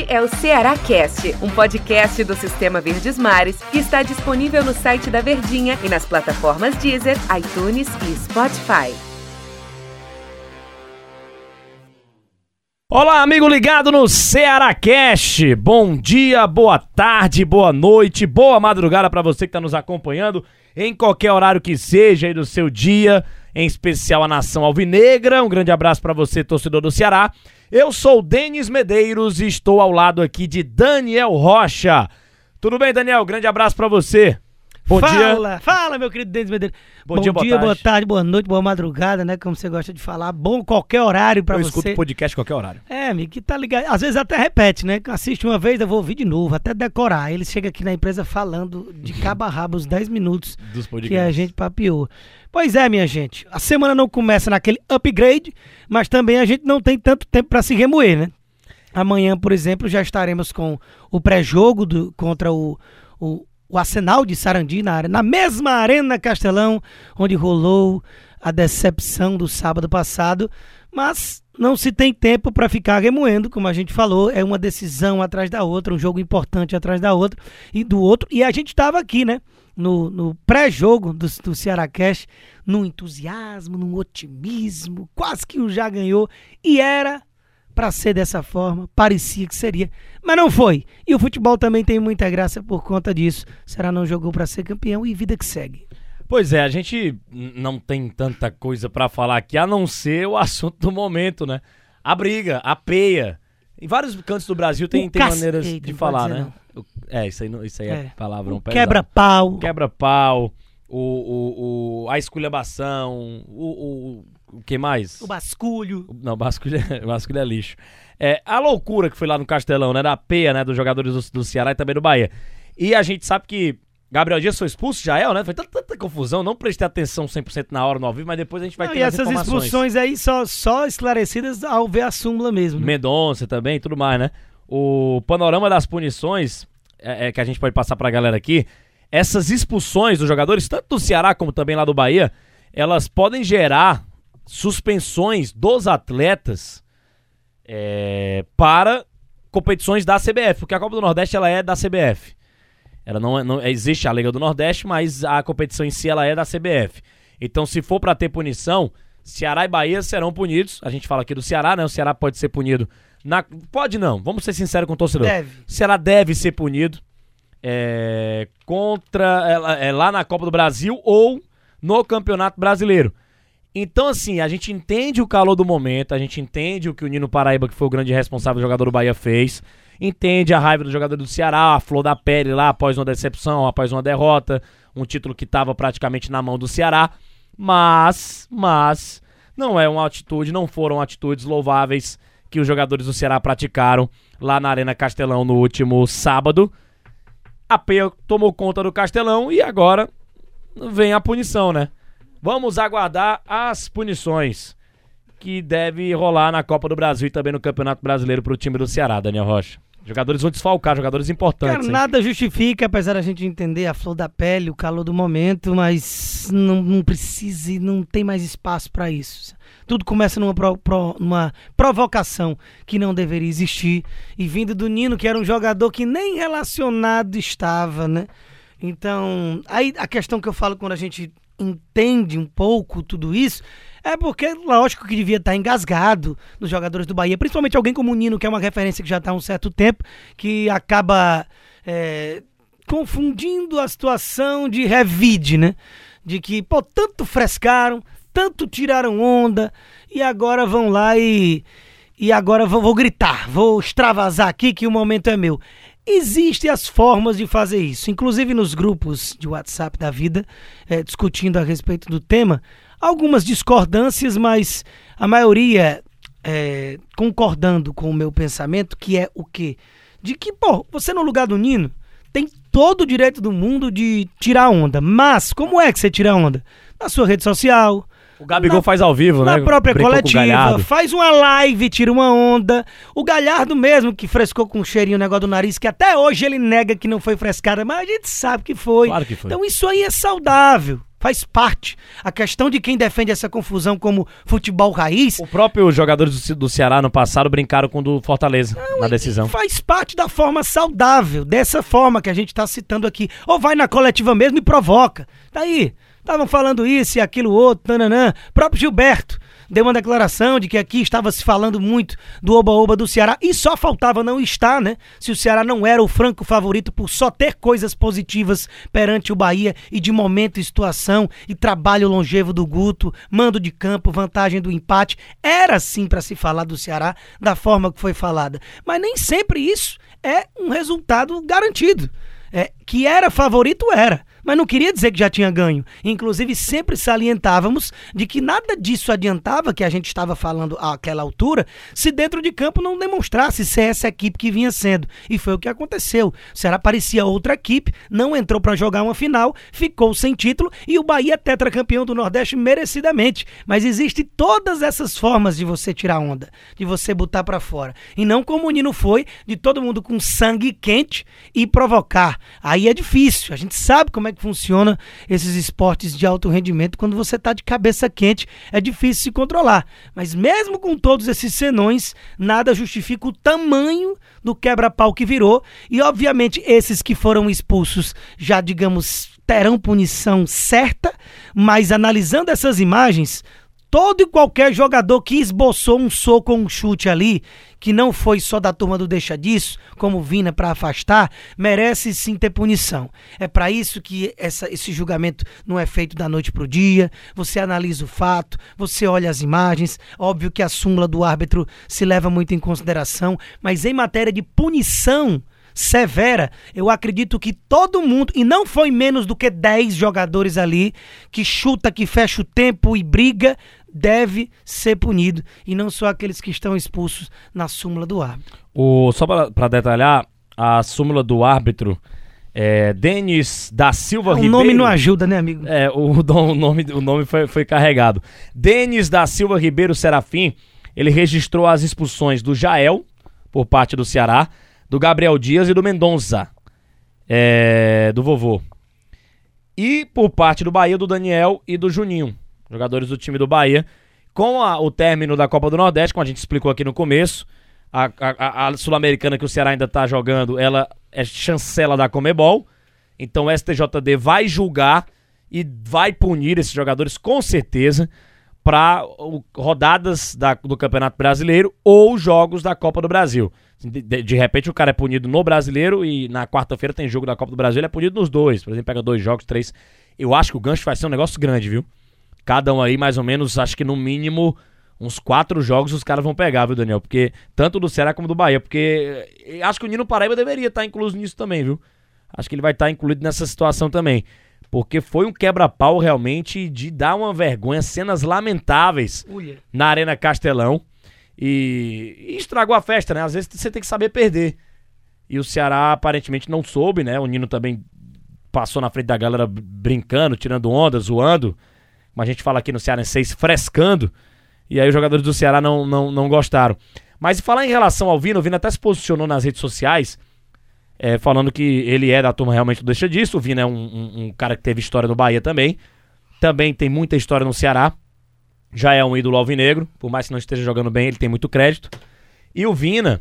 Este é o Ceará Cast, um podcast do Sistema Verdes Mares que está disponível no site da Verdinha e nas plataformas Deezer, iTunes e Spotify. Olá, amigo ligado no Ceará Cast. Bom dia, boa tarde, boa noite, boa madrugada para você que está nos acompanhando em qualquer horário que seja aí do seu dia, em especial a nação alvinegra. Um grande abraço para você, torcedor do Ceará. Eu sou o Denis Medeiros e estou ao lado aqui de Daniel Rocha. Tudo bem, Daniel? Grande abraço para você. Bom fala, dia. Fala, meu querido Denis Medeiros. Bom, bom dia, boa, tarde. boa tarde, boa noite, boa madrugada, né? Como você gosta de falar. Bom qualquer horário para você. Eu escuto podcast qualquer horário. É, amigo, que tá ligado. Às vezes até repete, né? Assiste uma vez, eu vou ouvir de novo, até decorar. Ele chega aqui na empresa falando de cabo a rabo os 10 minutos Dos que a gente papiou. Pois é, minha gente. A semana não começa naquele upgrade, mas também a gente não tem tanto tempo para se remoer, né? Amanhã, por exemplo, já estaremos com o pré-jogo contra o, o, o Arsenal de Sarandi na, na mesma Arena Castelão, onde rolou a decepção do sábado passado, mas não se tem tempo para ficar remoendo, como a gente falou, é uma decisão atrás da outra, um jogo importante atrás da outra e do outro, e a gente estava aqui, né? No, no pré-jogo do, do Ceará Cash, num entusiasmo, num otimismo, quase que o já ganhou, e era para ser dessa forma, parecia que seria, mas não foi. E o futebol também tem muita graça por conta disso. Será não jogou para ser campeão e vida que segue. Pois é, a gente não tem tanta coisa para falar aqui a não ser o assunto do momento, né? A briga, a peia. Em vários cantos do Brasil tem, tem maneiras de falar, né? Não. É, isso aí, isso aí é, é palavrão Quebra-pau. Quebra-pau. O, o, o, a esculhambação, o, o o que mais? O basculho. Não, basculho é, basculho é lixo. É, a loucura que foi lá no Castelão, né? Da peia, né? Dos jogadores do, do Ceará e também do Bahia. E a gente sabe que Gabriel Dias foi expulso, já é, né? Foi tanta, tanta confusão, não prestei atenção 100% na hora no ao vivo, mas depois a gente vai não, ter E essas expulsões aí só, só esclarecidas ao ver a súmula mesmo. Né? Mendonça também tudo mais, né? O panorama das punições é, é, que a gente pode passar pra galera aqui, essas expulsões dos jogadores, tanto do Ceará como também lá do Bahia, elas podem gerar suspensões dos atletas é, para competições da CBF, porque a Copa do Nordeste ela é da CBF. Ela não, é, não existe a Liga do Nordeste, mas a competição em si ela é da CBF. Então, se for para ter punição, Ceará e Bahia serão punidos. A gente fala aqui do Ceará, né? O Ceará pode ser punido. Na... Pode não, vamos ser sinceros com o torcedor. Deve. O Ceará deve ser punido é, contra é, é, lá na Copa do Brasil ou no Campeonato Brasileiro. Então, assim, a gente entende o calor do momento, a gente entende o que o Nino Paraíba, que foi o grande responsável do jogador do Bahia, fez. Entende a raiva do jogador do Ceará, a flor da pele lá após uma decepção, após uma derrota, um título que estava praticamente na mão do Ceará. Mas, mas, não é uma atitude, não foram atitudes louváveis que os jogadores do Ceará praticaram lá na Arena Castelão no último sábado. A Peia tomou conta do Castelão e agora vem a punição, né? Vamos aguardar as punições que deve rolar na Copa do Brasil e também no Campeonato Brasileiro para o time do Ceará, Daniel Rocha. Jogadores vão desfalcar, jogadores importantes. Cara, nada justifica, apesar da gente entender a flor da pele, o calor do momento, mas não, não precisa e não tem mais espaço para isso. Tudo começa numa, pro, pro, numa provocação que não deveria existir. E vindo do Nino, que era um jogador que nem relacionado estava, né? Então, aí a questão que eu falo quando a gente entende um pouco tudo isso, é porque, lógico que devia estar engasgado nos jogadores do Bahia, principalmente alguém como o Nino, que é uma referência que já está há um certo tempo, que acaba é, confundindo a situação de revide, né? De que, pô, tanto frescaram, tanto tiraram onda, e agora vão lá e. E agora vou, vou gritar, vou extravasar aqui que o momento é meu. Existem as formas de fazer isso, inclusive nos grupos de WhatsApp da vida, é, discutindo a respeito do tema. Algumas discordâncias, mas a maioria é, concordando com o meu pensamento, que é o quê? De que, pô, você no lugar do Nino tem todo o direito do mundo de tirar onda. Mas como é que você tira onda? Na sua rede social, O Gabigol Na- faz ao vivo, né? na própria Brincou coletiva, faz uma live, tira uma onda. O Galhardo mesmo, que frescou com um cheirinho o negócio do nariz, que até hoje ele nega que não foi frescada, mas a gente sabe que foi. Claro que foi. Então isso aí é saudável, faz parte. A questão de quem defende essa confusão como futebol raiz O próprio jogadores do, Ce- do Ceará no passado brincaram com o do Fortaleza na decisão. faz parte da forma saudável, dessa forma que a gente está citando aqui. Ou vai na coletiva mesmo e provoca. Tá aí. Estavam falando isso e aquilo outro, tananã. Próprio Gilberto deu uma declaração de que aqui estava se falando muito do oba-oba do Ceará e só faltava não estar, né? Se o Ceará não era o franco favorito por só ter coisas positivas perante o Bahia e de momento e situação e trabalho longevo do Guto, mando de campo, vantagem do empate, era sim para se falar do Ceará da forma que foi falada. Mas nem sempre isso é um resultado garantido. É, que era favorito, era. Mas não queria dizer que já tinha ganho. Inclusive, sempre salientávamos de que nada disso adiantava, que a gente estava falando àquela altura, se dentro de campo não demonstrasse ser essa equipe que vinha sendo. E foi o que aconteceu. O Ceará parecia outra equipe, não entrou para jogar uma final, ficou sem título e o Bahia é tetracampeão do Nordeste merecidamente. Mas existe todas essas formas de você tirar onda, de você botar para fora. E não como o Nino foi, de todo mundo com sangue quente e provocar. Aí é difícil. A gente sabe como é que funciona esses esportes de alto rendimento quando você tá de cabeça quente, é difícil se controlar. Mas mesmo com todos esses senões, nada justifica o tamanho do quebra-pau que virou e obviamente esses que foram expulsos já digamos terão punição certa, mas analisando essas imagens, todo e qualquer jogador que esboçou um soco ou um chute ali, que não foi só da turma do deixa disso, como Vina para afastar, merece sim ter punição. É para isso que essa- esse julgamento não é feito da noite pro dia. Você analisa o fato, você olha as imagens. Óbvio que a súmula do árbitro se leva muito em consideração, mas em matéria de punição severa, eu acredito que todo mundo, e não foi menos do que 10 jogadores ali, que chuta, que fecha o tempo e briga, deve ser punido. E não só aqueles que estão expulsos na súmula do árbitro. O, só para detalhar, a súmula do árbitro é Denis da Silva O Ribeiro. nome não ajuda, né, amigo? É, o, o nome, o nome foi, foi carregado. Denis da Silva Ribeiro Serafim, ele registrou as expulsões do Jael, por parte do Ceará, do Gabriel Dias e do Mendonça, é, do vovô. E por parte do Bahia, do Daniel e do Juninho, jogadores do time do Bahia. Com a- o término da Copa do Nordeste, como a gente explicou aqui no começo, a, a- a- Sul-Americana que o Ceará ainda tá jogando, ela é chancela da Comebol. Então o STJD vai julgar e vai punir esses jogadores com certeza para rodadas da- do Campeonato Brasileiro ou jogos da Copa do Brasil. De, de- de repente o cara é punido no Brasileiro e na quarta-feira tem jogo da Copa do Brasil, ele é punido nos dois. Por exemplo, pega dois jogos, três. Eu acho que o gancho vai ser um negócio grande, viu? Cada um aí, mais ou menos, acho que no mínimo uns quatro jogos os caras vão pegar, viu, Daniel? Porque tanto do Ceará como do Bahia. Porque eh, acho que o Nino Paraíba deveria estar incluso nisso também, viu? Acho que ele vai estar incluído nessa situação também. Porque foi um quebra-pau realmente de dar uma vergonha, cenas lamentáveis na Arena Castelão. E, e estragou a festa, né? Às vezes você tem que saber perder. E o Ceará aparentemente não soube, né? O Nino também passou na frente da galera br- brincando, tirando onda, zoando. Como a gente fala aqui no Cearenseis, frescando. E aí os jogadores do Ceará não, não, não gostaram. Mas falar em relação ao Vina, o Vina até se posicionou nas redes sociais, é, falando que ele é da turma realmente do Deixa Disso. O Vina é um, um- um cara que teve história no Bahia também. Também tem muita história no Ceará. Já é um ídolo alvinegro. Por mais que não esteja jogando bem, ele tem muito crédito. E o Vina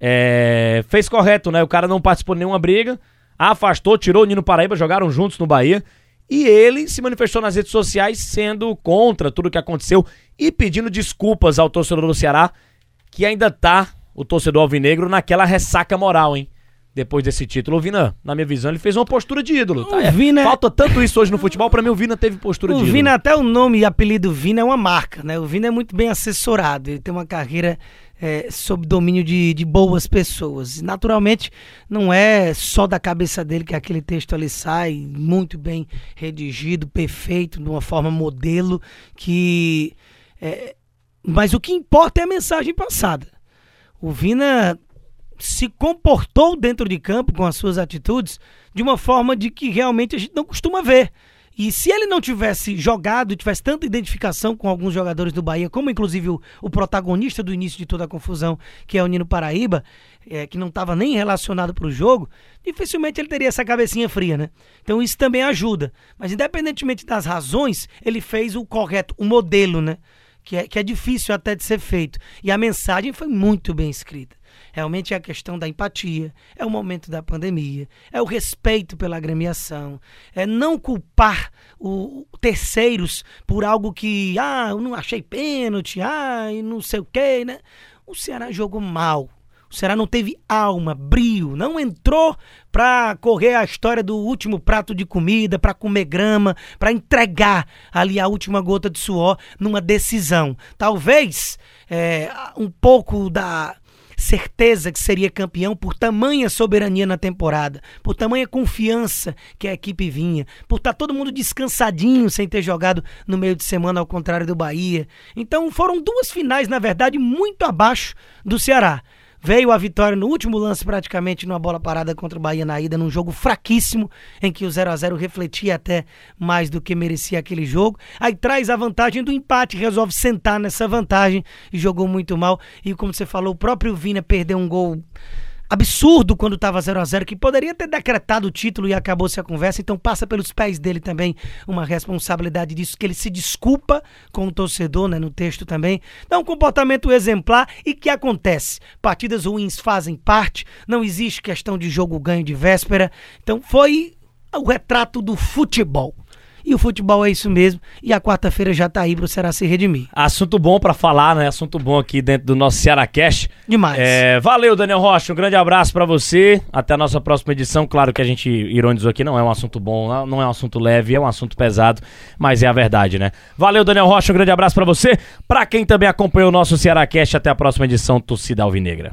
é, fez correto, né? O cara não participou de nenhuma briga, afastou, tirou o Nino Paraíba, jogaram juntos no Bahia. E ele se manifestou nas redes sociais sendo contra tudo que aconteceu e pedindo desculpas ao torcedor do Ceará, que ainda tá, o torcedor alvinegro, naquela ressaca moral, hein? Depois desse título. O Vina, na minha visão, ele fez uma postura de ídolo. tá? O É, Vina- Falta tanto isso hoje no futebol, pra mim o Vina teve postura de O ídolo. Vina, até o nome e apelido Vina é uma marca, né? O Vina é muito bem assessorado, ele tem uma carreira é, sob domínio de, de boas pessoas. Naturalmente, não é só da cabeça dele que aquele texto ali sai, muito bem redigido, perfeito, de uma forma modelo, que... é, mas o que importa é a mensagem passada. O Vina se comportou dentro de campo com as suas atitudes de uma forma de que realmente a gente não costuma ver. E se ele não tivesse jogado e tivesse tanta identificação com alguns jogadores do Bahia, como inclusive o, o protagonista do início de toda a confusão, que é o Nino Paraíba, é, que não estava nem relacionado para o jogo, dificilmente ele teria essa cabecinha fria, né? Então isso também ajuda. Mas independentemente das razões, ele fez o correto, o modelo, né? Que é, que é difícil até de ser feito. E a mensagem foi muito bem escrita. Realmente é a questão da empatia, é o momento da pandemia, é o respeito pela agremiação, é não culpar o, terceiros por algo que, ah, eu não achei pênalti, ah, e não sei o quê, né? O Ceará jogou mal. O Ceará não teve alma, brio, não entrou para correr a história do último prato de comida, para comer grama, para entregar ali a última gota de suor numa decisão. Talvez é, um pouco da certeza que seria campeão por tamanha soberania na temporada, por tamanha confiança que a equipe vinha, por estar tá todo mundo descansadinho sem ter jogado no meio de semana, ao contrário do Bahia. Então foram duas finais, na verdade, muito abaixo do Ceará. Veio a vitória no último lance, praticamente, numa bola parada contra o Bahia na ida, num jogo fraquíssimo, em que o 0 a 0 refletia até mais do que merecia aquele jogo. Aí traz a vantagem do empate, resolve sentar nessa vantagem e jogou muito mal. E como você falou, o próprio Vina perdeu um gol absurdo quando estava 0 a 0 que poderia ter decretado o título e acabou-se a conversa, então passa pelos pés dele também uma responsabilidade disso, que ele se desculpa com o torcedor, né, no texto também. Então, um comportamento exemplar e que acontece. Partidas ruins fazem parte, não existe questão de jogo ganho de véspera. Então, foi o retrato do futebol. E o futebol é isso mesmo. E a quarta-feira já tá aí pro Ceará se redimir. Assunto bom para falar, né? Assunto bom aqui dentro do nosso Ceará Cash. Demais. É, valeu, Daniel Rocha. Um grande abraço para você. Até a nossa próxima edição. Claro que a gente ironizou aqui. Não é um assunto bom, não é um assunto leve, é um assunto pesado, mas é a verdade, né? Valeu, Daniel Rocha. Um grande abraço para você. Para quem também acompanhou o nosso Ceará Cash, até a próxima edição. Torcida Alvinegra.